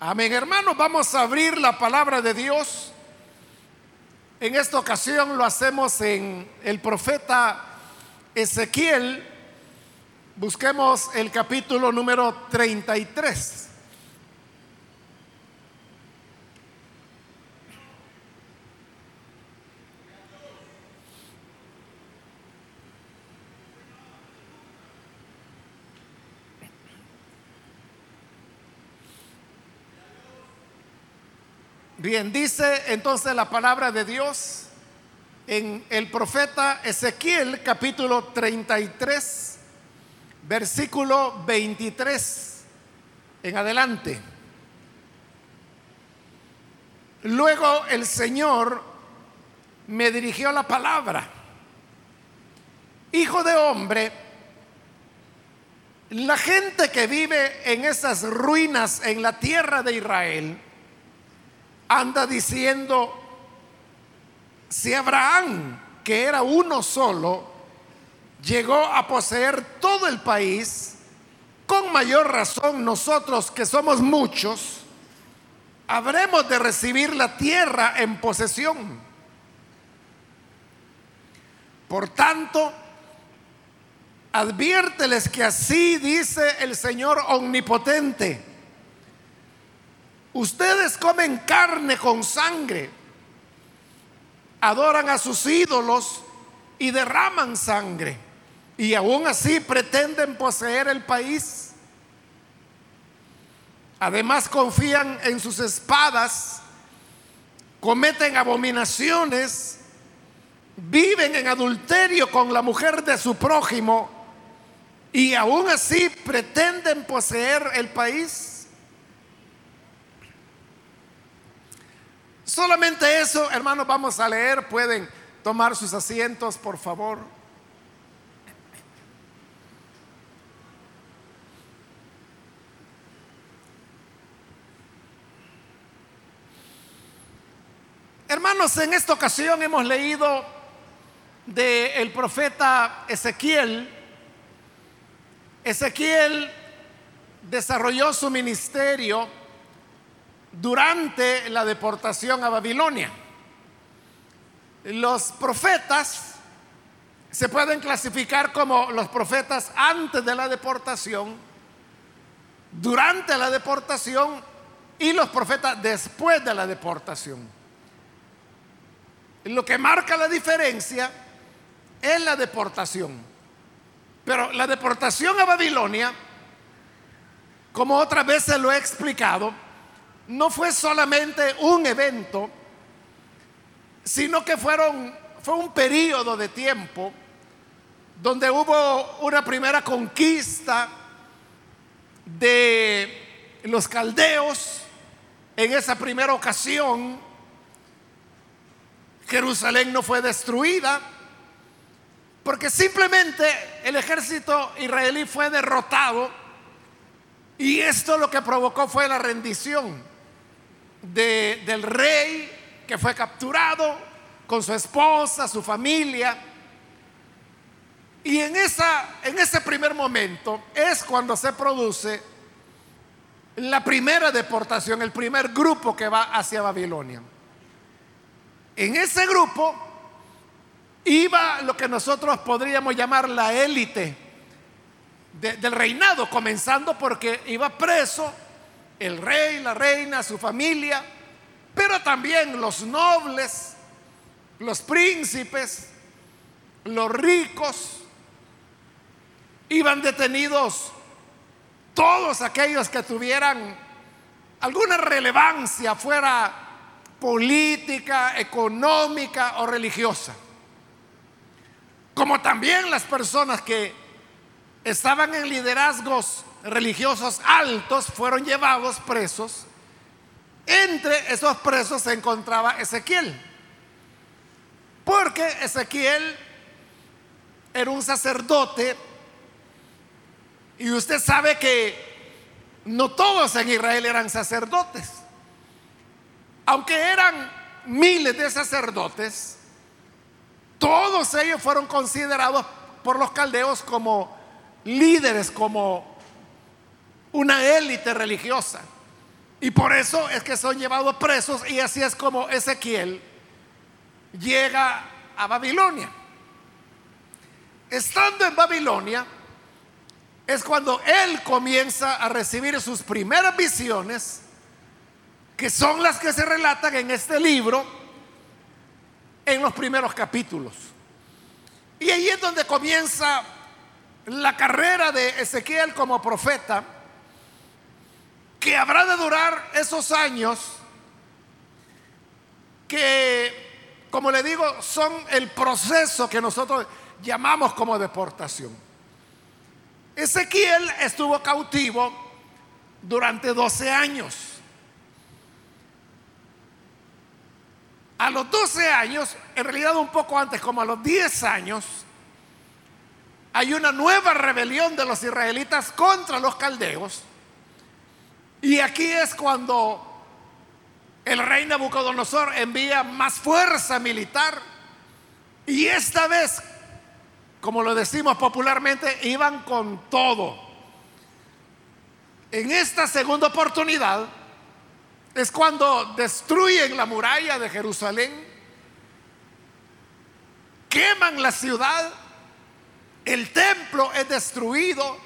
Amén, hermanos, vamos a abrir la palabra de Dios. En esta ocasión lo hacemos en el profeta Ezequiel. Busquemos el capítulo número 33. Bien, dice entonces la palabra de Dios en el profeta Ezequiel capítulo 33, versículo 23 en adelante. Luego el Señor me dirigió la palabra. Hijo de hombre, la gente que vive en esas ruinas en la tierra de Israel, anda diciendo, si Abraham, que era uno solo, llegó a poseer todo el país, con mayor razón nosotros que somos muchos, habremos de recibir la tierra en posesión. Por tanto, adviérteles que así dice el Señor omnipotente Ustedes comen carne con sangre, adoran a sus ídolos y derraman sangre. Y aún así pretenden poseer el país. Además confían en sus espadas, cometen abominaciones, viven en adulterio con la mujer de su prójimo y aún así pretenden poseer el país. Solamente eso, hermanos, vamos a leer. Pueden tomar sus asientos, por favor. Hermanos, en esta ocasión hemos leído del profeta Ezequiel. Ezequiel desarrolló su ministerio durante la deportación a Babilonia. Los profetas se pueden clasificar como los profetas antes de la deportación, durante la deportación y los profetas después de la deportación. Lo que marca la diferencia es la deportación. Pero la deportación a Babilonia, como otras veces lo he explicado, no fue solamente un evento, sino que fueron, fue un periodo de tiempo donde hubo una primera conquista de los caldeos. En esa primera ocasión, Jerusalén no fue destruida, porque simplemente el ejército israelí fue derrotado y esto lo que provocó fue la rendición del rey que fue capturado con su esposa, su familia. Y en, esa, en ese primer momento es cuando se produce la primera deportación, el primer grupo que va hacia Babilonia. En ese grupo iba lo que nosotros podríamos llamar la élite del reinado, comenzando porque iba preso el rey, la reina, su familia, pero también los nobles, los príncipes, los ricos, iban detenidos todos aquellos que tuvieran alguna relevancia fuera política, económica o religiosa. Como también las personas que estaban en liderazgos religiosos altos fueron llevados presos. Entre esos presos se encontraba Ezequiel. Porque Ezequiel era un sacerdote y usted sabe que no todos en Israel eran sacerdotes. Aunque eran miles de sacerdotes, todos ellos fueron considerados por los caldeos como líderes, como una élite religiosa. Y por eso es que son llevados presos y así es como Ezequiel llega a Babilonia. Estando en Babilonia es cuando él comienza a recibir sus primeras visiones, que son las que se relatan en este libro en los primeros capítulos. Y ahí es donde comienza la carrera de Ezequiel como profeta, que habrá de durar esos años que, como le digo, son el proceso que nosotros llamamos como deportación. Ezequiel estuvo cautivo durante 12 años. A los 12 años, en realidad un poco antes, como a los 10 años, hay una nueva rebelión de los israelitas contra los caldeos. Y aquí es cuando el rey Nabucodonosor envía más fuerza militar. Y esta vez, como lo decimos popularmente, iban con todo. En esta segunda oportunidad es cuando destruyen la muralla de Jerusalén, queman la ciudad el templo es destruido,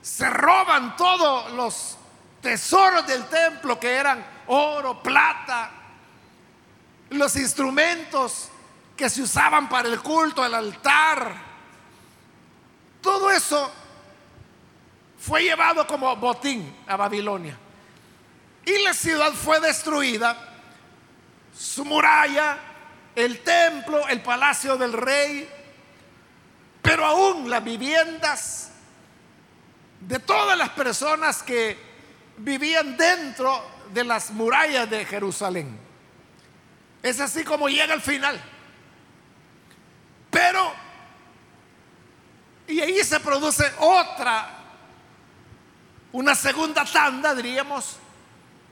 se roban todos los tesoros del templo que eran oro, plata, los instrumentos que se usaban para el culto, el altar. Todo eso fue llevado como botín a Babilonia. Y la ciudad fue destruida, su muralla, el templo, el palacio del rey, pero aún las viviendas de todas las personas que vivían dentro de las murallas de Jerusalén. Es así como llega al final. Pero, y ahí se produce otra, una segunda tanda, diríamos,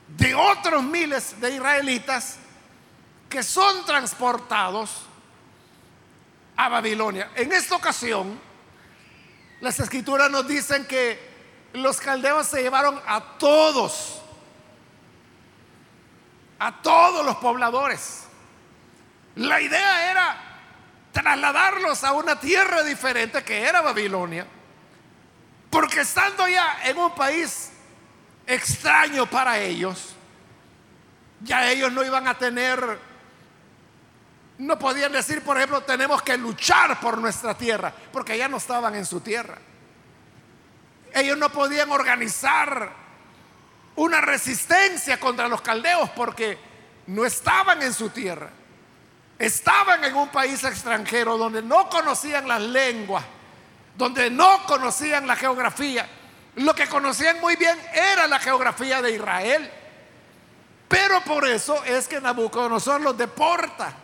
de otros miles de israelitas que son transportados a Babilonia. En esta ocasión, las escrituras nos dicen que los caldeos se llevaron a todos, a todos los pobladores. La idea era trasladarlos a una tierra diferente que era Babilonia, porque estando ya en un país extraño para ellos, ya ellos no iban a tener no podían decir, por ejemplo, tenemos que luchar por nuestra tierra, porque ya no estaban en su tierra. Ellos no podían organizar una resistencia contra los caldeos porque no estaban en su tierra. Estaban en un país extranjero donde no conocían las lenguas, donde no conocían la geografía. Lo que conocían muy bien era la geografía de Israel. Pero por eso es que Nabucodonosor los deporta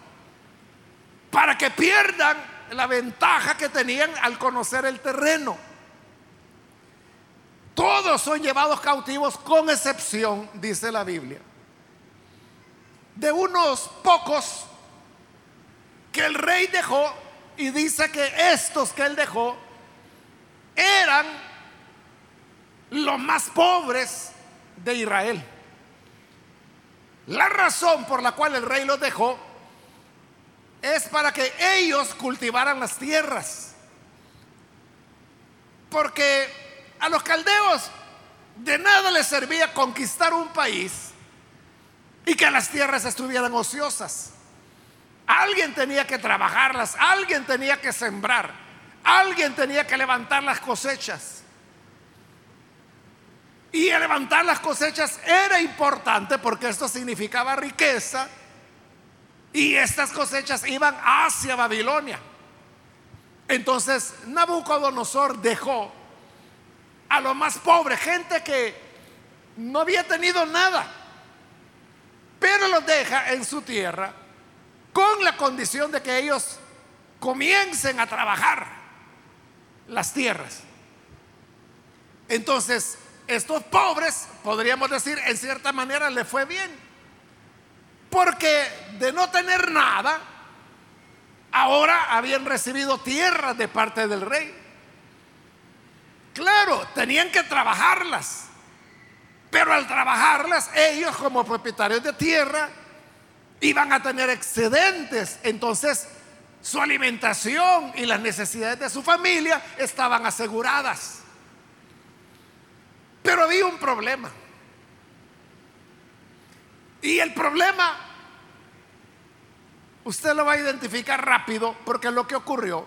para que pierdan la ventaja que tenían al conocer el terreno. Todos son llevados cautivos con excepción, dice la Biblia, de unos pocos que el rey dejó y dice que estos que él dejó eran los más pobres de Israel. La razón por la cual el rey los dejó es para que ellos cultivaran las tierras. Porque a los caldeos de nada les servía conquistar un país y que las tierras estuvieran ociosas. Alguien tenía que trabajarlas, alguien tenía que sembrar, alguien tenía que levantar las cosechas. Y levantar las cosechas era importante porque esto significaba riqueza y estas cosechas iban hacia Babilonia. Entonces Nabucodonosor dejó a lo más pobre, gente que no había tenido nada, pero los deja en su tierra con la condición de que ellos comiencen a trabajar las tierras. Entonces, estos pobres, podríamos decir, en cierta manera le fue bien. Porque de no tener nada, ahora habían recibido tierras de parte del rey. Claro, tenían que trabajarlas, Pero al trabajarlas, ellos como propietarios de tierra iban a tener excedentes. Entonces, su alimentación y las necesidades de su familia estaban aseguradas. Pero había un problema. Y el problema, usted lo va a identificar rápido porque lo que ocurrió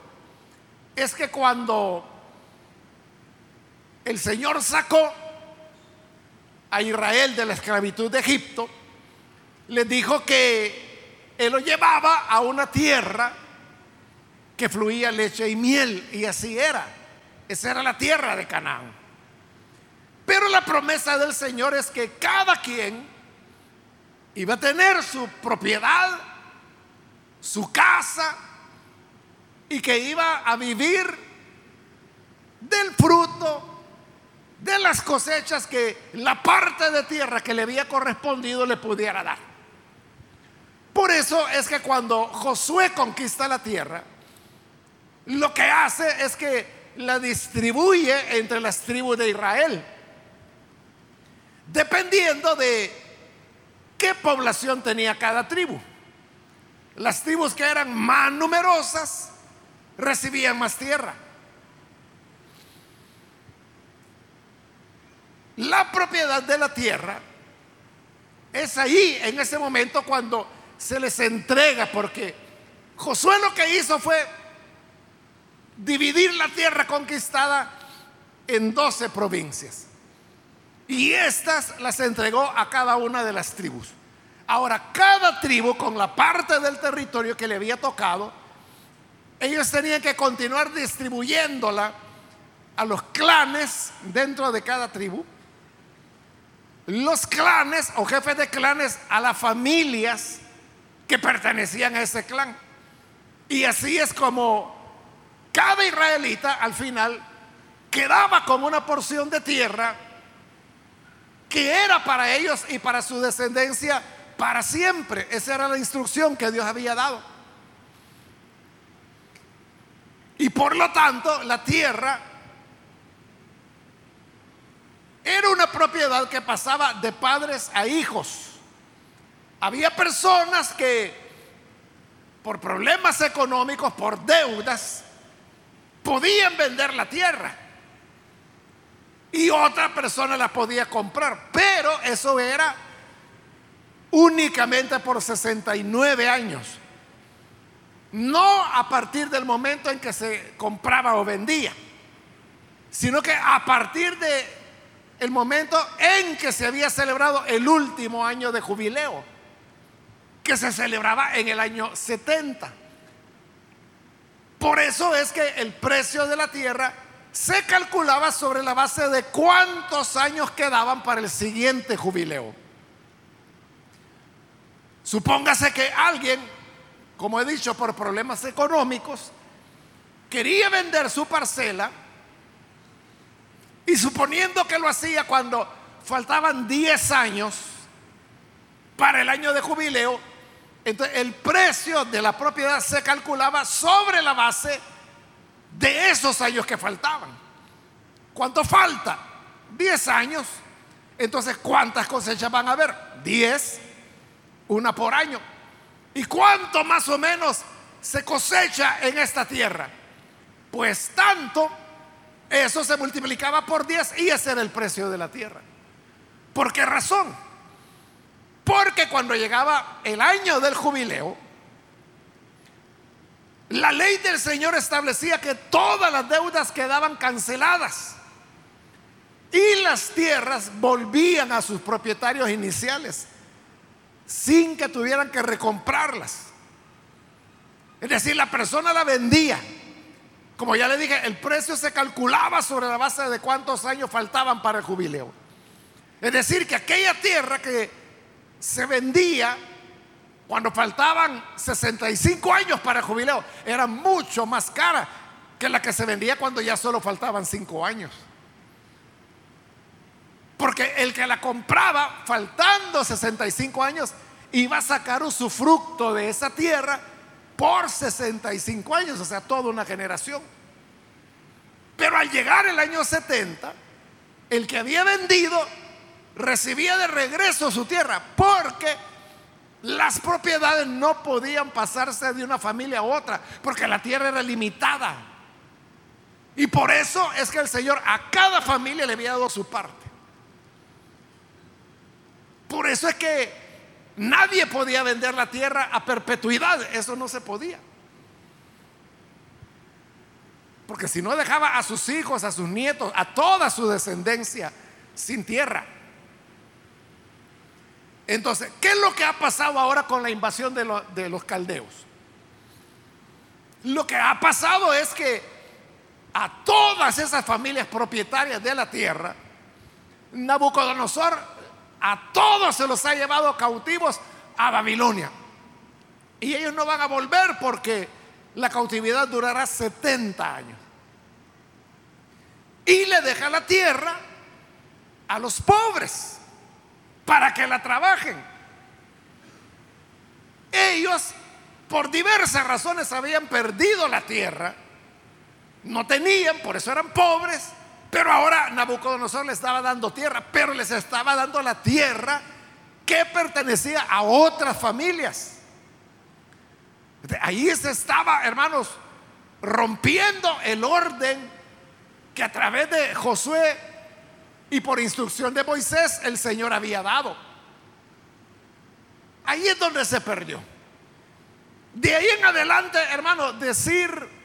es que cuando el Señor sacó a Israel de la esclavitud de Egipto, les dijo que Él lo llevaba a una tierra que fluía leche y miel, y así era. Esa era la tierra de Canaán. Pero la promesa del Señor es que cada quien iba a tener su propiedad, su casa, y que iba a vivir del fruto de las cosechas que la parte de tierra que le había correspondido le pudiera dar. Por eso es que cuando Josué conquista la tierra, lo que hace es que la distribuye entre las tribus de Israel, dependiendo de qué población tenía cada tribu. Las tribus que eran más numerosas recibían más tierra. La propiedad de la tierra es ahí, en ese momento, cuando se les entrega, porque Josué lo que hizo fue dividir la tierra conquistada en 12 provincias. Y estas las entregó a cada una de las tribus. Ahora, cada tribu con la parte del territorio que le había tocado, ellos tenían que continuar distribuyéndola a los clanes dentro de cada tribu. Los clanes o jefes de clanes a las familias que pertenecían a ese clan. Y así es como cada israelita al final quedaba con una porción de tierra que era para ellos y para su descendencia para siempre. Esa era la instrucción que Dios había dado. Y por lo tanto, la tierra era una propiedad que pasaba de padres a hijos. Había personas que por problemas económicos, por deudas, podían vender la tierra. Y otra persona la podía comprar, pero eso era únicamente por 69 años, no a partir del momento en que se compraba o vendía, sino que a partir de el momento en que se había celebrado el último año de jubileo, que se celebraba en el año 70. Por eso es que el precio de la tierra se calculaba sobre la base de cuántos años quedaban para el siguiente jubileo. Supóngase que alguien, como he dicho, por problemas económicos, quería vender su parcela y suponiendo que lo hacía cuando faltaban 10 años para el año de jubileo, entonces el precio de la propiedad se calculaba sobre la base de esos años que faltaban. ¿Cuánto falta? 10 años. Entonces, ¿cuántas cosechas van a haber? 10, una por año. ¿Y cuánto más o menos se cosecha en esta tierra? Pues tanto, eso se multiplicaba por 10 y ese era el precio de la tierra. ¿Por qué razón? Porque cuando llegaba el año del jubileo, la ley del Señor establecía que todas las deudas quedaban canceladas y las tierras volvían a sus propietarios iniciales sin que tuvieran que recomprarlas. Es decir, la persona la vendía. Como ya le dije, el precio se calculaba sobre la base de cuántos años faltaban para el jubileo. Es decir, que aquella tierra que se vendía cuando faltaban 65 años para el jubileo. Era mucho más cara que la que se vendía cuando ya solo faltaban 5 años. Porque el que la compraba faltando 65 años iba a sacar usufructo de esa tierra por 65 años, o sea, toda una generación. Pero al llegar el año 70, el que había vendido recibía de regreso su tierra, porque las propiedades no podían pasarse de una familia a otra, porque la tierra era limitada. Y por eso es que el Señor a cada familia le había dado su parte. Por eso es que nadie podía vender la tierra a perpetuidad, eso no se podía. Porque si no dejaba a sus hijos, a sus nietos, a toda su descendencia sin tierra. Entonces, ¿qué es lo que ha pasado ahora con la invasión de, los caldeos? Lo que ha pasado es que a todas esas familias propietarias de la tierra, Nabucodonosor a todos se los ha llevado cautivos a Babilonia. Y ellos no van a volver porque la cautividad durará 70 años. Y le deja la tierra a los pobres para que la trabajen. Ellos, por diversas razones, habían perdido la tierra, no tenían, por eso eran pobres, pero ahora Nabucodonosor les estaba dando tierra, pero les estaba dando la tierra que pertenecía a otras familias. Ahí se estaba, hermanos, rompiendo el orden que a través de Josué y por instrucción de Moisés el Señor había dado. Ahí es donde se perdió. De ahí en adelante, hermano, decir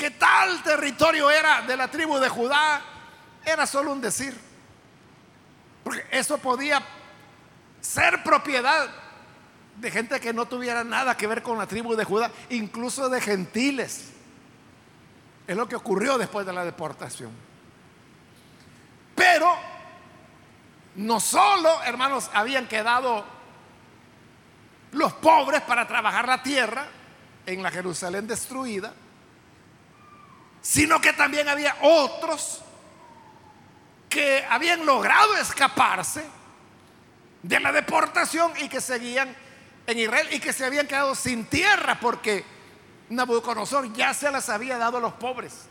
que tal territorio era de la tribu de Judá era solo un decir. Porque eso podía ser propiedad de gente que no tuviera nada que ver con la tribu de Judá, incluso de gentiles. Es lo que ocurrió después de la deportación. Pero no solo, hermanos, habían quedado los pobres para trabajar la tierra en la Jerusalén destruida, sino que también había otros que habían logrado escaparse de la deportación y que seguían en Israel y que se habían quedado sin tierra porque Nabucodonosor ya se las había dado a los pobres.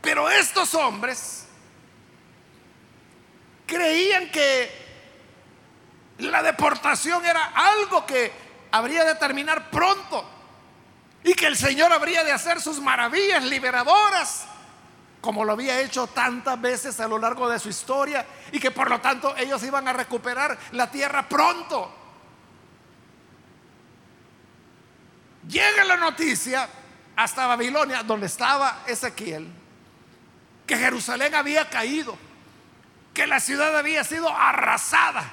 Pero estos hombres creían que la deportación era algo que habría de terminar pronto y que el Señor habría de hacer sus maravillas liberadoras, como lo había hecho tantas veces a lo largo de su historia, y que por lo tanto ellos iban a recuperar la tierra pronto. Llega la noticia hasta Babilonia, donde estaba Ezequiel que Jerusalén había caído, que la ciudad había sido arrasada,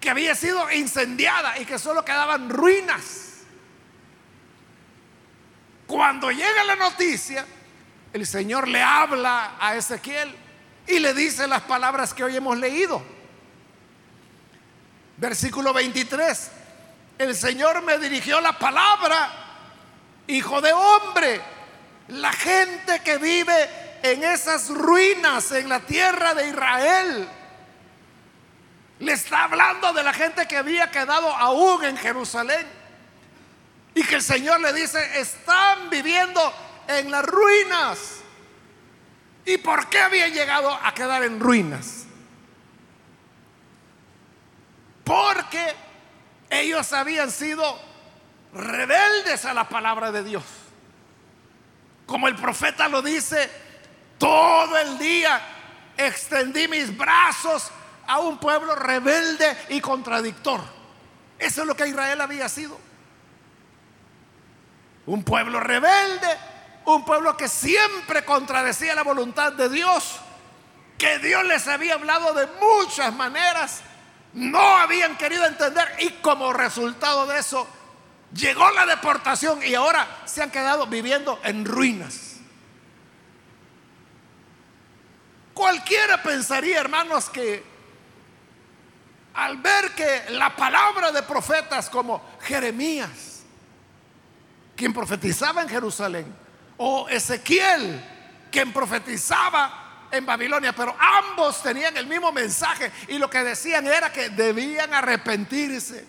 que había sido incendiada y que solo quedaban ruinas. Cuando llega la noticia, el Señor le habla a Ezequiel y le dice las palabras que hoy hemos leído. Versículo 23. El Señor me dirigió la palabra, hijo de hombre, la gente que vive en esas ruinas en la tierra de Israel. Le está hablando de la gente que había quedado aún en Jerusalén. Y que el Señor le dice, están viviendo en las ruinas. ¿Y por qué habían llegado a quedar en ruinas? Porque ellos habían sido rebeldes a la palabra de Dios. Como el profeta lo dice todo el día extendí mis brazos a un pueblo rebelde y contradictor. Eso es lo que Israel había sido. Un pueblo rebelde, un pueblo que siempre contradecía la voluntad de Dios, que Dios les había hablado de muchas maneras, no habían querido entender y como resultado de eso llegó la deportación y ahora se han quedado viviendo en ruinas. Cualquiera pensaría, hermanos, que al ver que la palabra de profetas como Jeremías, quien profetizaba en Jerusalén, o Ezequiel, quien profetizaba en Babilonia, pero ambos tenían el mismo mensaje y lo que decían era que debían arrepentirse.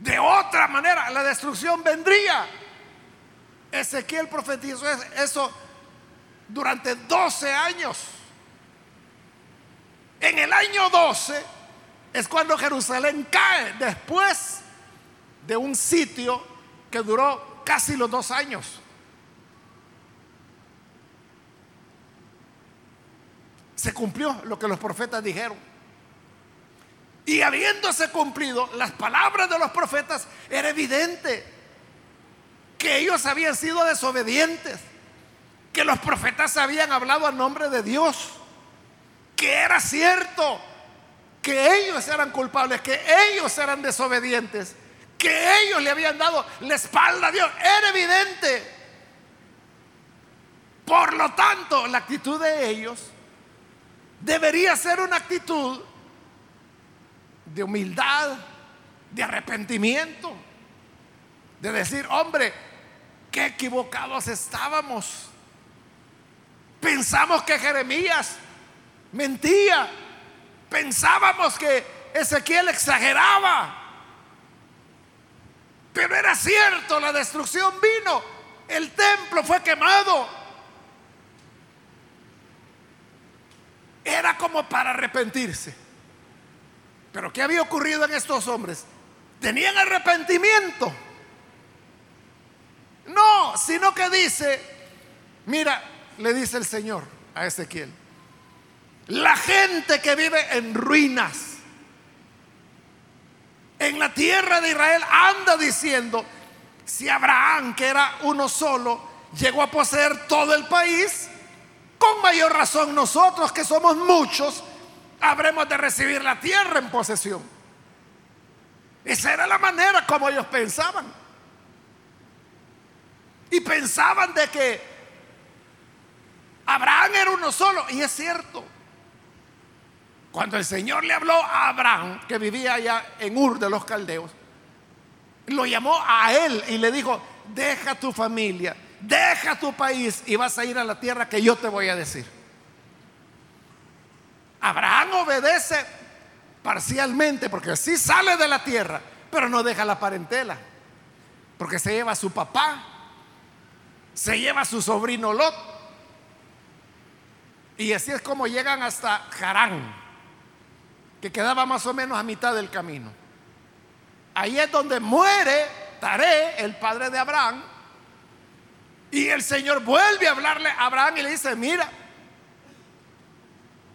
De otra manera, la destrucción vendría. Ezequiel profetizó eso durante 12 años. año 12 es cuando Jerusalén cae después de un sitio que duró casi los dos años. Se cumplió lo que los profetas dijeron. Y habiéndose cumplido las palabras de los profetas, era evidente que ellos habían sido desobedientes, que los profetas habían hablado a nombre de Dios, que era cierto que ellos eran culpables, que ellos eran desobedientes, que ellos le habían dado la espalda a Dios. Era evidente. Por lo tanto, la actitud de ellos debería ser una actitud de humildad, de arrepentimiento, de decir, hombre, qué equivocados estábamos. Pensamos que Jeremías mentía, pensábamos que Ezequiel exageraba, pero era cierto, la destrucción vino, el templo fue quemado. Era como para arrepentirse. Pero ¿qué había ocurrido en estos hombres? Tenían arrepentimiento. No, sino que dice, mira, le dice el Señor a Ezequiel, la gente que vive en ruinas, en la tierra de Israel, anda diciendo, si Abraham, que era uno solo, llegó a poseer todo el país, con mayor razón nosotros que somos muchos, habremos de recibir la tierra en posesión. Esa era la manera como ellos pensaban. Y pensaban de que Abraham era uno solo. Y es cierto. Cuando el Señor le habló a Abraham, que vivía allá en Ur de los Caldeos, lo llamó a él y le dijo, deja tu familia, deja tu país y vas a ir a la tierra que yo te voy a decir. Abraham obedece parcialmente porque sí sale de la tierra, pero no deja la parentela. Porque se lleva a su papá, se lleva a su sobrino Lot. Y así es como llegan hasta Harán, que quedaba más o menos a mitad del camino. Ahí es donde muere Taré, el padre de Abraham. Y el Señor vuelve a hablarle a Abraham y le dice, mira,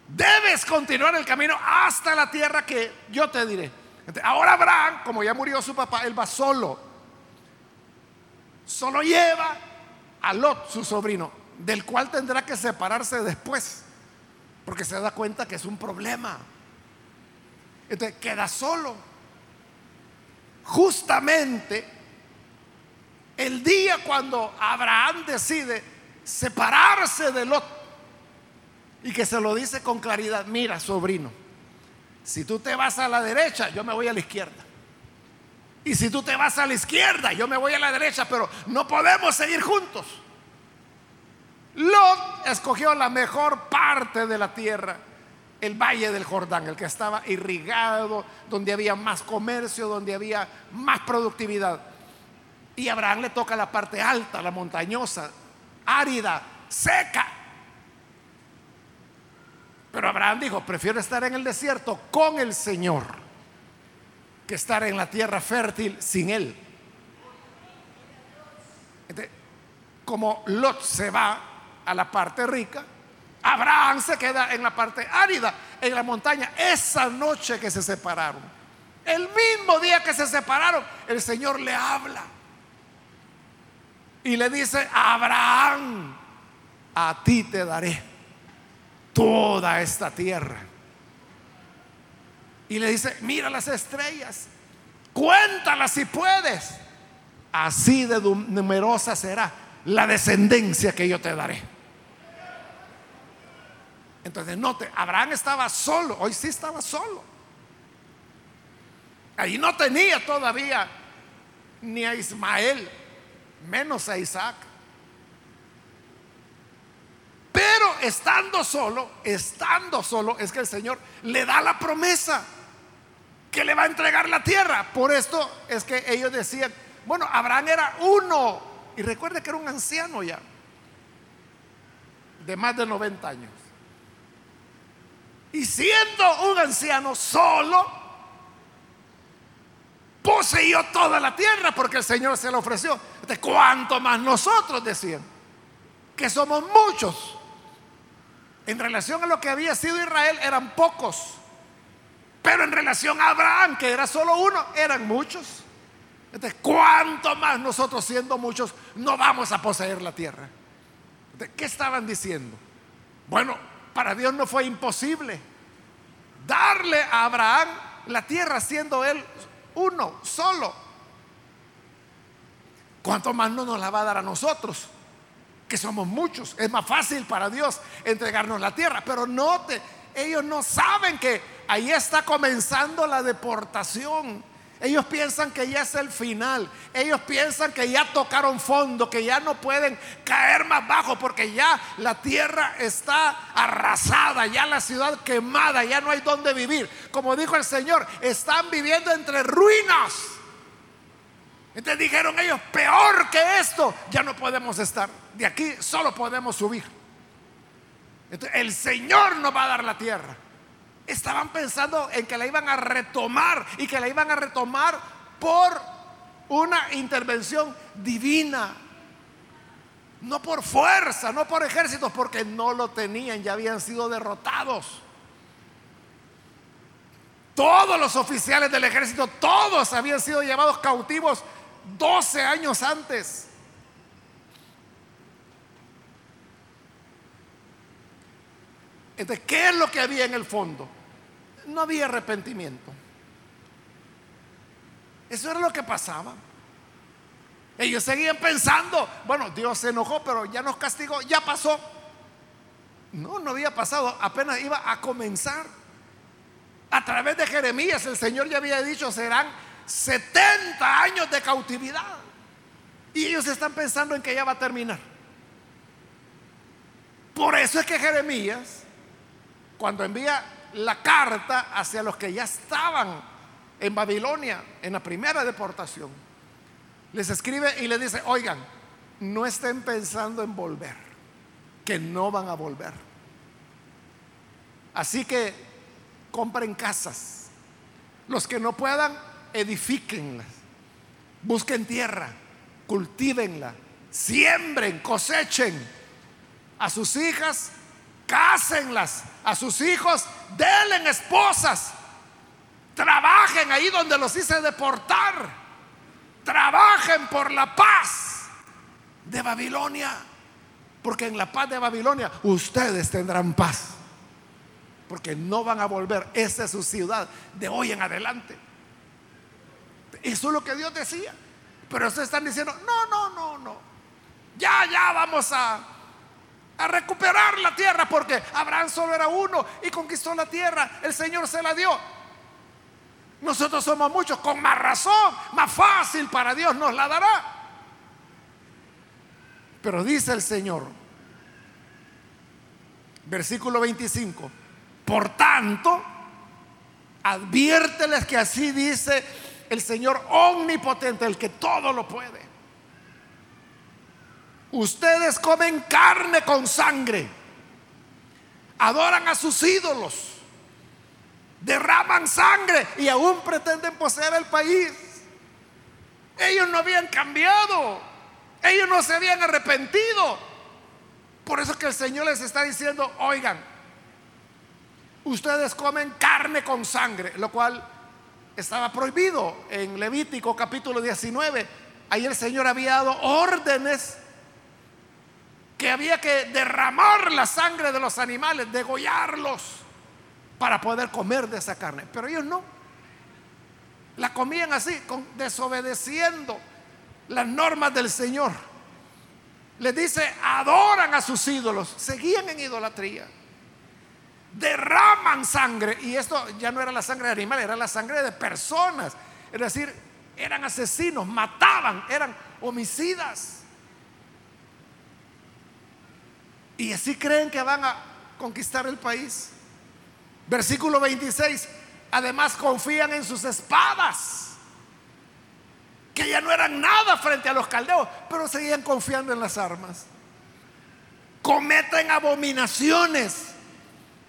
Debes continuar el camino hasta la tierra que yo te diré. Ahora Abraham, como ya murió su papá, él va solo. Solo lleva a Lot, su sobrino, del cual tendrá que separarse después, porque se da cuenta que es un problema. Entonces queda solo. Justamente el día cuando Abraham decide separarse de Lot, y que se lo dice con claridad, mira, sobrino, si tú te vas a la derecha, yo me voy a la izquierda. Y si tú te vas a la izquierda, yo me voy a la derecha, pero no podemos seguir juntos. Lot escogió la mejor parte de la tierra, el valle del Jordán, el que estaba irrigado, donde había más comercio, donde había más productividad. Y Abraham le toca la parte alta, la montañosa, árida, seca. Pero Abraham dijo, prefiero estar en el desierto con el Señor que estar en la tierra fértil sin Él. como Lot se va a la parte rica, Abraham se queda en la parte árida, en la montaña. Esa noche que se separaron, el mismo día que se separaron, el Señor le habla y le dice, Abraham, a ti te daré toda esta tierra. Y le dice, mira las estrellas, cuéntalas si puedes. Así de numerosa será la descendencia que yo te daré. Entonces, note, Abraham estaba solo, hoy sí estaba solo. Ahí no tenía todavía ni a Ismael, menos a Isaac. Pero estando solo, estando solo, es que el Señor le da la promesa que le va a entregar la tierra. Por esto es que ellos decían, bueno, Abraham era uno. Y recuerde que era un anciano ya, de más de 90 años. Y siendo un anciano solo, poseyó toda la tierra porque el Señor se la ofreció. De cuánto más nosotros decían que somos muchos. En relación a lo que había sido Israel eran pocos. Pero en relación a Abraham, que era solo uno, eran muchos. Entonces, ¿cuánto más nosotros siendo muchos no vamos a poseer la tierra? ¿Qué estaban diciendo? Bueno, para Dios no fue imposible darle a Abraham la tierra siendo él uno, solo. ¿Cuánto más no nos la va a dar a nosotros? Que somos muchos. Es más fácil para Dios entregarnos la tierra. Pero note, ellos no saben que ahí está comenzando la deportación. Ellos piensan que ya es el final. Ellos piensan que ya tocaron fondo, que ya no pueden caer más bajo porque ya la tierra está arrasada, ya la ciudad quemada, ya no hay donde vivir. Como dijo el Señor, están viviendo entre ruinas. Entonces dijeron ellos, peor que esto, ya no podemos estar. De aquí solo podemos subir. El Señor nos va a dar la tierra estaban pensando en que la iban a retomar y que la iban a retomar por una intervención divina. No por fuerza, no por ejércitos, porque no lo tenían, ya habían sido derrotados. Todos los oficiales del ejército, todos habían sido llevados cautivos 12 años antes. Entonces, ¿qué es lo que había en el fondo? No había arrepentimiento. Eso era lo que pasaba. Ellos seguían pensando, bueno, Dios se enojó, pero ya nos castigó, ya pasó. No, no había pasado, apenas iba a comenzar. A través de Jeremías el Señor ya había dicho, serán 70 años de cautividad. Y ellos están pensando en que ya va a terminar. Por eso es que Jeremías, cuando envía la carta hacia los que ya estaban en Babilonia en la primera deportación. Les escribe y les dice, oigan, no estén pensando en volver, que no van a volver. Así que compren casas. Los que no puedan, edifíquenlas. Busquen tierra, cultívenla, siembren, cosechen. A sus hijas cásenlas a sus hijos, denle esposas, trabajen ahí donde los hice deportar, trabajen por la paz de Babilonia, porque en la paz de Babilonia ustedes tendrán paz, porque no van a volver, esa es su ciudad de hoy en adelante. Eso es lo que Dios decía, pero ustedes están diciendo, no, no, no, no, ya, ya vamos a a recuperar la tierra porque Abraham solo era uno y conquistó la tierra, el Señor se la dio. Nosotros somos muchos, con más razón, más fácil para Dios nos la dará. Pero dice el Señor, versículo 25, por tanto, adviérteles que así dice el Señor omnipotente, el que todo lo puede. Ustedes comen carne con sangre, adoran a sus ídolos, derraman sangre y aún pretenden poseer el país. Ellos no habían cambiado, ellos no se habían arrepentido. Por eso que el Señor les está diciendo, oigan, ustedes comen carne con sangre, lo cual estaba prohibido en Levítico capítulo 19. Ahí el Señor había dado órdenes que había que derramar la sangre de los animales, degollarlos para poder comer de esa carne. Pero ellos no. La comían así, desobedeciendo las normas del Señor. Les dice, adoran a sus ídolos, seguían en idolatría. Derraman sangre. Y esto ya no era la sangre de animales, era la sangre de personas. Es decir, eran asesinos, mataban, eran homicidas. Y así creen que van a conquistar el país. Versículo 26. Además confían en sus espadas, que ya no eran nada frente a los caldeos, pero seguían confiando en las armas. Cometen abominaciones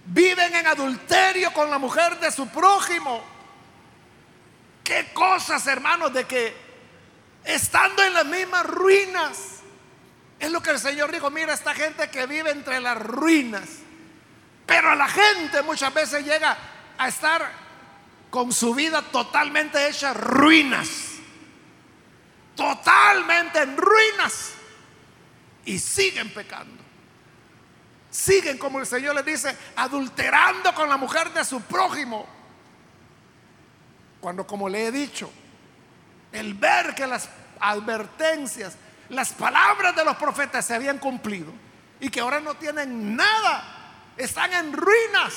viven en adulterio con la mujer de su prójimo. Qué cosas, hermanos, de que estando en las mismas ruinas, es lo que el Señor dijo, mira esta gente que vive entre las ruinas. Pero la gente muchas veces llega a estar con su vida totalmente hecha ruinas. Totalmente en ruinas. Y siguen pecando. Siguen, como el Señor les dice, adulterando con la mujer de su prójimo. Cuando, como le he dicho, el ver que las advertencias, las palabras de los profetas se habían cumplido y que ahora no tienen nada, están en ruinas.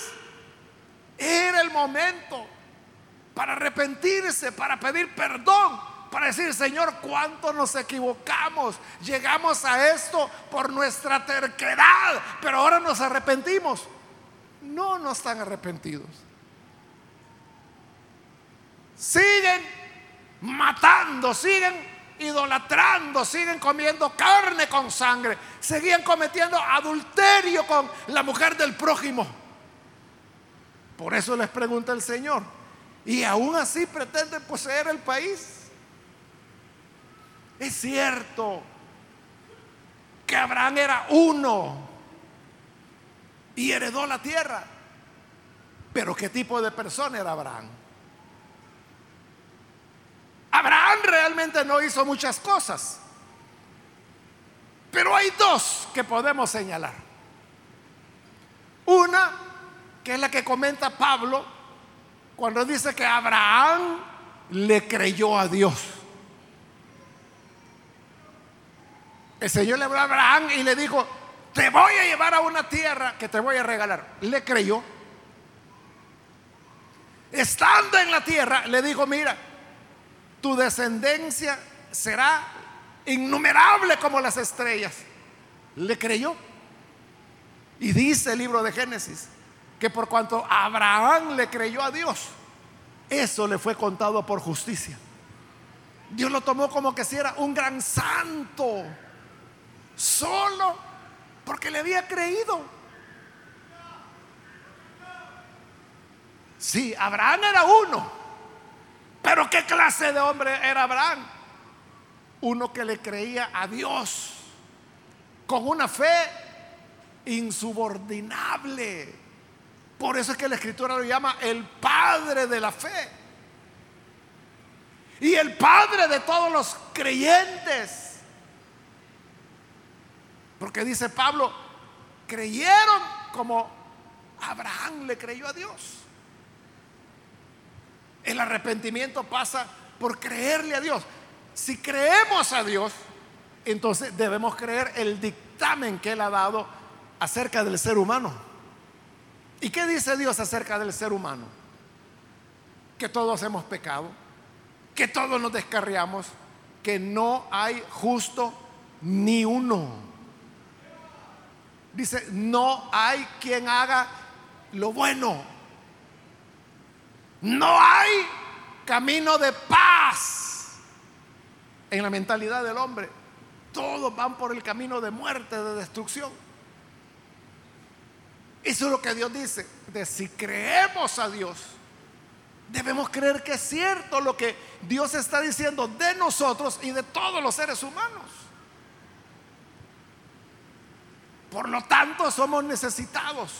Era el momento para arrepentirse, para pedir perdón para decir, Señor, cuánto nos equivocamos. Llegamos a esto por nuestra terquedad, pero ahora nos arrepentimos. No, no están arrepentidos. Siguen matando, siguen idolatrando, siguen comiendo carne con sangre, seguían cometiendo adulterio con la mujer del prójimo. Por eso les pregunta el Señor, y aún así pretenden poseer el país. Es cierto que Abraham era uno y heredó la tierra. Pero ¿qué tipo de persona era Abraham? Abraham realmente no hizo muchas cosas. Pero hay dos que podemos señalar. Una, que es la que comenta Pablo cuando dice que Abraham le creyó a Dios. El Señor le habló a Abraham y le dijo, te voy a llevar a una tierra que te voy a regalar. Le creyó. Estando en la tierra, le dijo, mira, tu descendencia será innumerable como las estrellas. Le creyó. Y dice el libro de Génesis que por cuanto Abraham le creyó a Dios, eso le fue contado por justicia. Dios lo tomó como que si era un gran santo solo porque le había creído. Sí, Abraham era uno, pero ¿qué clase de hombre era Abraham? Uno que le creía a Dios con una fe insubordinable. Por eso es que la escritura lo llama el padre de la fe. Y el padre de todos los creyentes. Porque dice Pablo, creyeron como Abraham le creyó a Dios. El arrepentimiento pasa por creerle a Dios. Si creemos a Dios, entonces debemos creer el dictamen que Él ha dado acerca del ser humano. ¿Y qué dice Dios acerca del ser humano? Que todos hemos pecado, que todos nos descarriamos, que no hay justo ni uno. Dice, no hay quien haga lo bueno. No hay camino de paz en la mentalidad del hombre. Todos van por el camino de muerte, de destrucción. Eso es lo que Dios dice. De si creemos a Dios, debemos creer que es cierto lo que Dios está diciendo de nosotros y de todos los seres humanos. Por lo tanto, somos necesitados,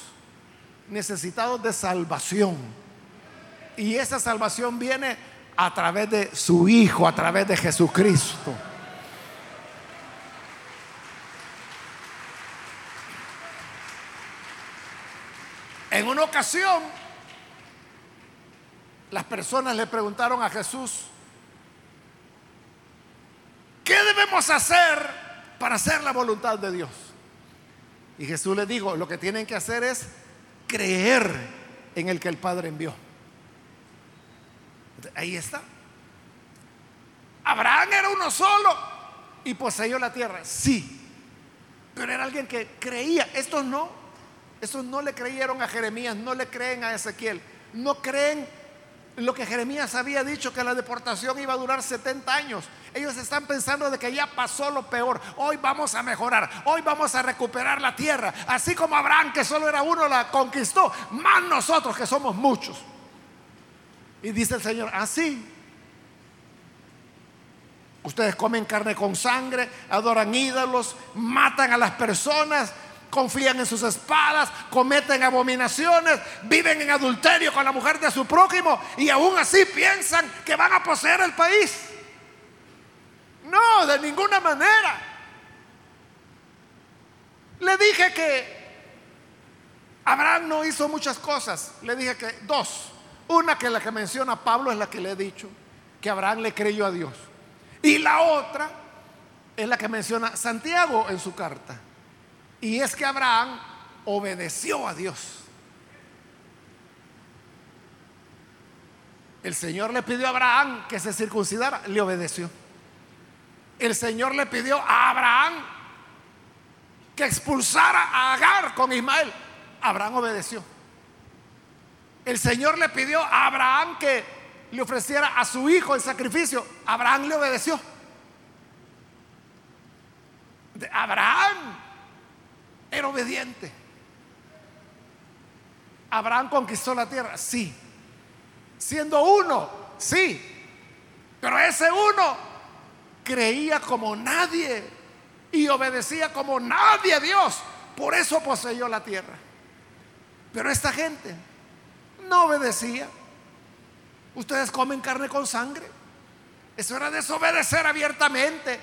necesitados de salvación. Y esa salvación viene a través de su Hijo, a través de Jesucristo. En una ocasión, las personas le preguntaron a Jesús, ¿qué debemos hacer para hacer la voluntad de Dios? Y Jesús les dijo, lo que tienen que hacer es creer en el que el Padre envió. Ahí está. Abraham era uno solo y poseyó la tierra, sí. Pero era alguien que creía. Estos no. Estos no le creyeron a Jeremías, no le creen a Ezequiel, no creen lo que Jeremías había dicho que la deportación iba a durar 70 años. Ellos están pensando de que ya pasó lo peor. Hoy vamos a mejorar. Hoy vamos a recuperar la tierra. Así como Abraham, que solo era uno, la conquistó. Más nosotros, que somos muchos. Y dice el Señor, así. Ustedes comen carne con sangre, adoran ídolos, matan a las personas, confían en sus espadas, cometen abominaciones, viven en adulterio con la mujer de su prójimo y aún así piensan que van a poseer el país. No, de ninguna manera. Le dije que Abraham no hizo muchas cosas. Le dije que dos. Una que la que menciona Pablo es la que le he dicho, que Abraham le creyó a Dios. Y la otra es la que menciona Santiago en su carta. Y es que Abraham obedeció a Dios. El Señor le pidió a Abraham que se circuncidara, le obedeció. El Señor le pidió a Abraham que expulsara a Agar con Ismael. Abraham obedeció. El Señor le pidió a Abraham que le ofreciera a su hijo el sacrificio. Abraham le obedeció. Abraham era obediente. Abraham conquistó la tierra, sí. Siendo uno, sí. Pero ese uno creía como nadie y obedecía como nadie a Dios. Por eso poseyó la tierra. Pero esta gente no obedecía. Ustedes comen carne con sangre. Eso era desobedecer abiertamente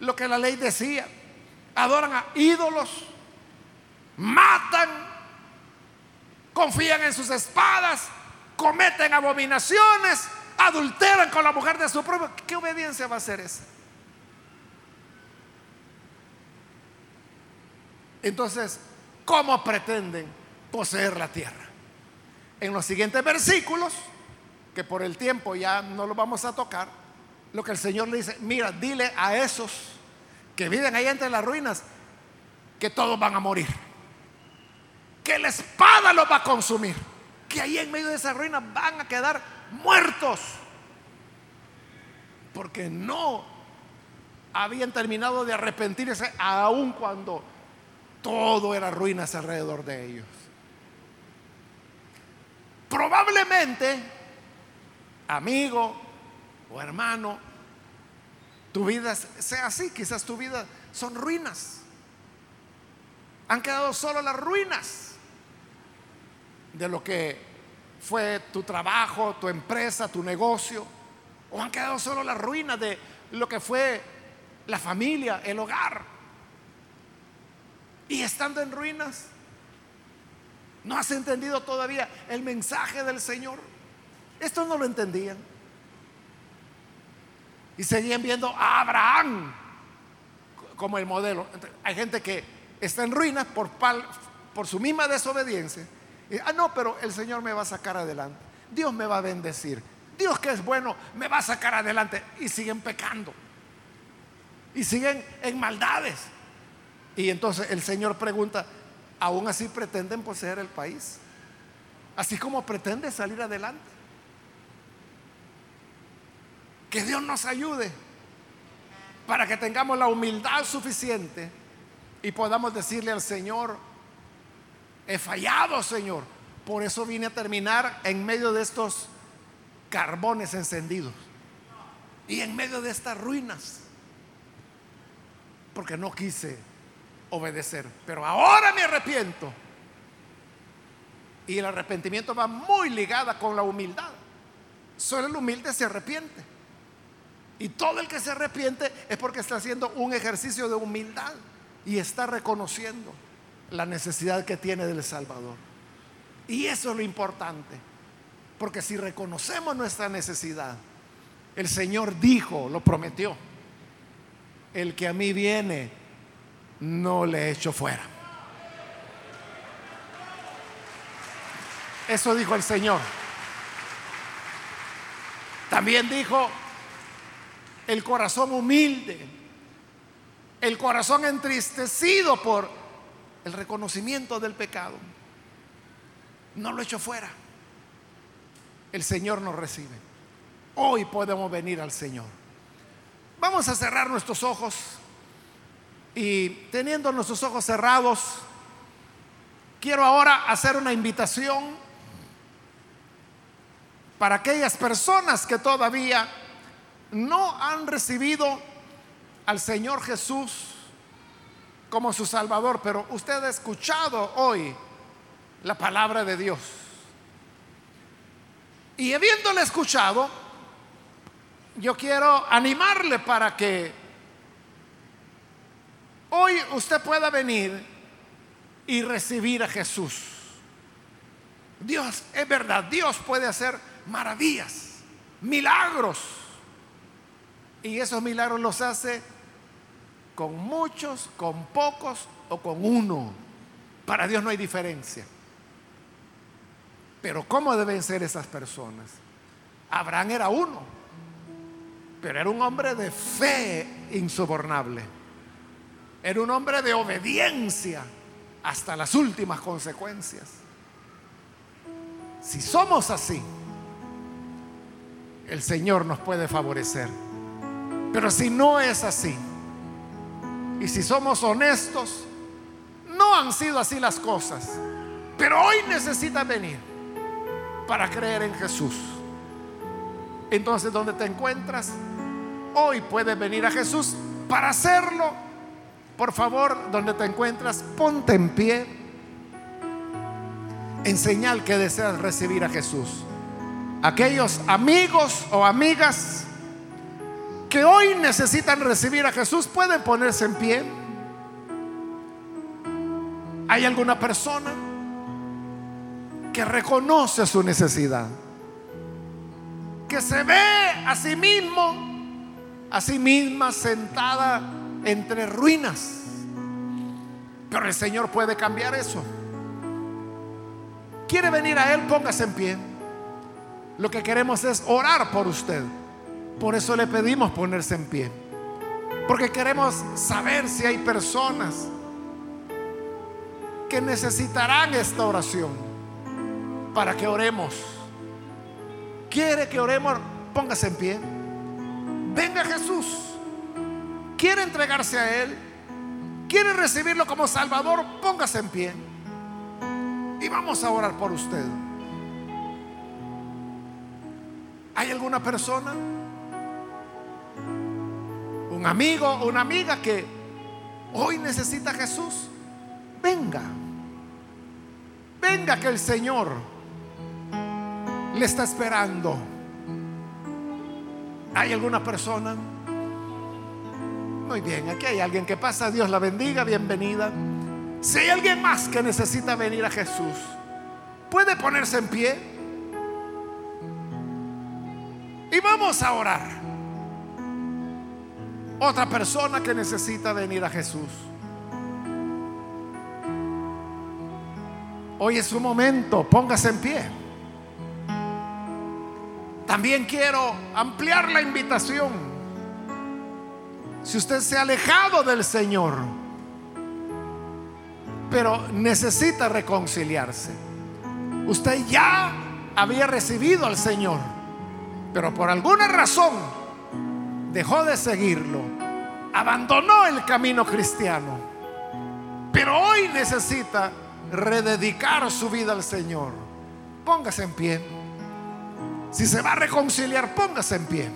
lo que la ley decía. Adoran a ídolos matan, confían en sus espadas, cometen abominaciones, adulteran con la mujer de su propio. ¿Qué obediencia va a ser esa? Entonces, ¿cómo pretenden poseer la tierra? En los siguientes versículos, que por el tiempo ya no lo vamos a tocar, lo que el Señor le dice, mira, dile a esos que viven ahí entre las ruinas que todos van a morir que la espada los va a consumir, que ahí en medio de esa ruina van a quedar muertos, porque no habían terminado de arrepentirse aun cuando todo era ruinas alrededor de ellos. Probablemente, amigo o hermano, tu vida sea así, quizás tu vida son ruinas. Han quedado solo las ruinas de lo que fue tu trabajo, tu empresa, tu negocio, o han quedado solo las ruinas de lo que fue la familia, el hogar. Y estando en ruinas, no has entendido todavía el mensaje del Señor. Esto no lo entendían. Y seguían viendo a Abraham como el modelo. Hay gente que está en ruinas por, por su misma desobediencia ah, no, pero el Señor me va a sacar adelante. Dios me va a bendecir. Dios que es bueno me va a sacar adelante. Y siguen pecando. Y siguen en maldades. Y entonces el Señor pregunta, ¿aún así pretenden poseer el país? Así como pretende salir adelante. Que Dios nos ayude para que tengamos la humildad suficiente y podamos decirle al Señor, He fallado, Señor. Por eso vine a terminar en medio de estos carbones encendidos y en medio de estas ruinas. Porque no quise obedecer. Pero ahora me arrepiento. Y el arrepentimiento va muy ligada con la humildad. Solo el humilde se arrepiente. Y todo el que se arrepiente es porque está haciendo un ejercicio de humildad y está reconociendo la necesidad que tiene del Salvador. Y eso es lo importante. Porque si reconocemos nuestra necesidad, el Señor dijo, lo prometió, el que a mí viene, no le echo fuera. Eso dijo el Señor. También dijo, el corazón humilde, el corazón entristecido por el reconocimiento del pecado. No lo echo fuera. el Señor nos recibe. Hoy podemos venir al Señor. Vamos a cerrar nuestros ojos y teniendo nuestros ojos cerrados, quiero ahora hacer una invitación para aquellas personas que todavía no han recibido al Señor Jesús como su Salvador, pero usted ha escuchado hoy la palabra de Dios. Y habiéndole escuchado, yo quiero animarle para que hoy usted pueda venir y recibir a Jesús. Dios, es verdad, Dios puede hacer maravillas, milagros. Y esos milagros los hace con muchos, con pocos o con uno. Para Dios no hay diferencia. Pero ¿cómo deben ser esas personas? Abraham era uno, pero era un hombre de fe insobornable. Era un hombre de obediencia hasta las últimas consecuencias. Si somos así, el Señor nos puede favorecer. Pero si no es así, y si somos honestos, no han sido así las cosas. Pero hoy necesita venir para creer en Jesús. Entonces, ¿dónde te encuentras? Hoy puedes venir a Jesús para hacerlo. Por favor, donde te encuentras, ponte en pie en señal que deseas recibir a Jesús. Aquellos amigos o amigas que hoy necesitan recibir a Jesús pueden ponerse en pie. ¿Hay alguna persona que reconoce su necesidad? Que se ve a sí mismo, a sí misma sentada entre ruinas. Pero el Señor puede cambiar eso. ¿Quiere venir a Él? Póngase en pie. Lo que queremos es orar por usted. Por eso le pedimos ponerse en pie. Porque queremos saber si hay personas que necesitarán esta oración para que oremos. ¿Quiere que oremos? Póngase en pie. Venga Jesús. ¿Quiere entregarse a Él? ¿Quiere recibirlo como Salvador? Póngase en pie. Y vamos a orar por usted. ¿Hay alguna persona? Un amigo o una amiga que hoy necesita a Jesús. Venga. Venga que el Señor le está esperando. ¿Hay alguna persona? Muy bien, aquí hay alguien que pasa. Dios la bendiga, bienvenida. Si hay alguien más que necesita venir a Jesús, puede ponerse en pie. Y vamos a orar. Otra persona que necesita venir a Jesús. Hoy es su momento, póngase en pie. También quiero ampliar la invitación. Si usted se ha alejado del Señor, pero necesita reconciliarse. Usted ya había recibido al Señor pero por alguna razón dejó de seguirlo, abandonó el camino cristiano, pero hoy necesita rededicar su vida al Señor. Póngase en pie. Si se va a reconciliar, póngase en pie.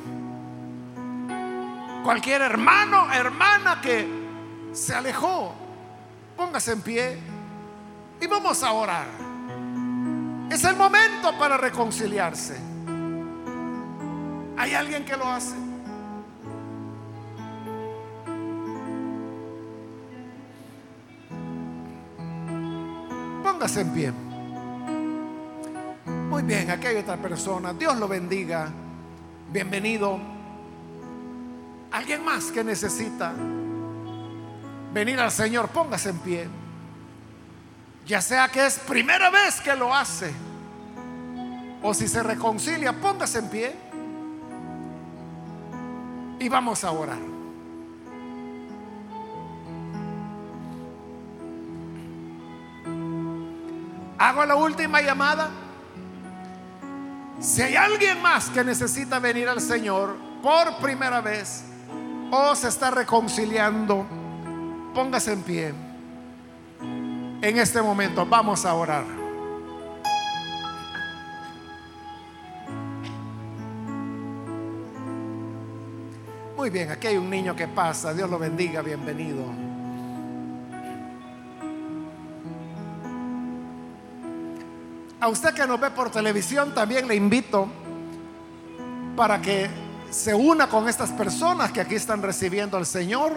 Cualquier hermano, hermana que se alejó, póngase en pie y vamos a orar. Es el momento para reconciliarse. ¿Hay alguien que lo hace? Póngase en pie. Muy bien, aquí hay otra persona. Dios lo bendiga. Bienvenido. ¿Alguien más que necesita venir al Señor? Póngase en pie. Ya sea que es primera vez que lo hace o si se reconcilia, póngase en pie y vamos a orar. Hago la última llamada. Si hay alguien más que necesita venir al Señor por primera vez o se está reconciliando, póngase en pie. En este momento vamos a orar. Muy bien, aquí hay un niño que pasa. Dios lo bendiga, bienvenido. A usted que nos ve por televisión también le invito para que se una con estas personas que aquí están recibiendo al Señor,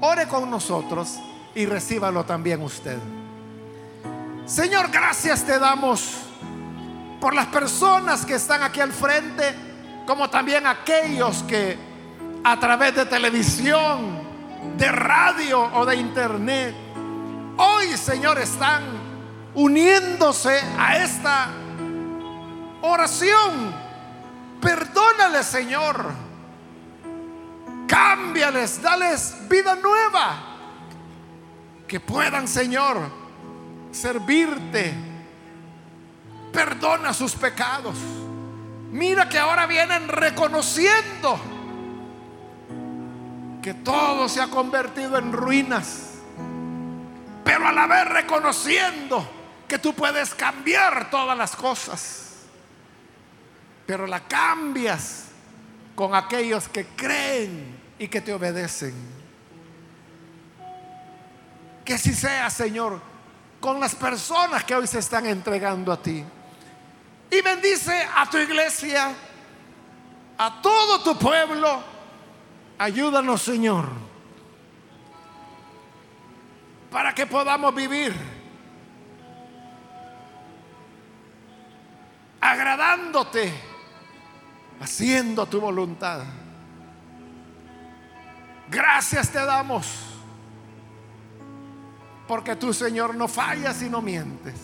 ore con nosotros y recíbalo también usted. Señor, gracias te damos por las personas que están aquí al frente, como también aquellos que a través de televisión, de radio o de internet, hoy, Señor, están uniéndose a esta oración. Perdónale, Señor. Cámbiales, dales vida nueva. Que puedan, Señor, servirte. Perdona sus pecados. Mira que ahora vienen reconociendo que todo se ha convertido en ruinas. Pero a la vez reconociendo que tú puedes cambiar todas las cosas, pero la cambias con aquellos que creen y que te obedecen. Que si sea, Señor, con las personas que hoy se están entregando a ti. Y bendice a tu iglesia, a todo tu pueblo. Ayúdanos, Señor, para que podamos vivir agradándote, haciendo tu voluntad. Gracias te damos, porque tu Señor no fallas y no mientes.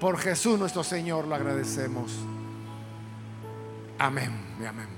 Por Jesús nuestro Señor lo agradecemos. Amén amén.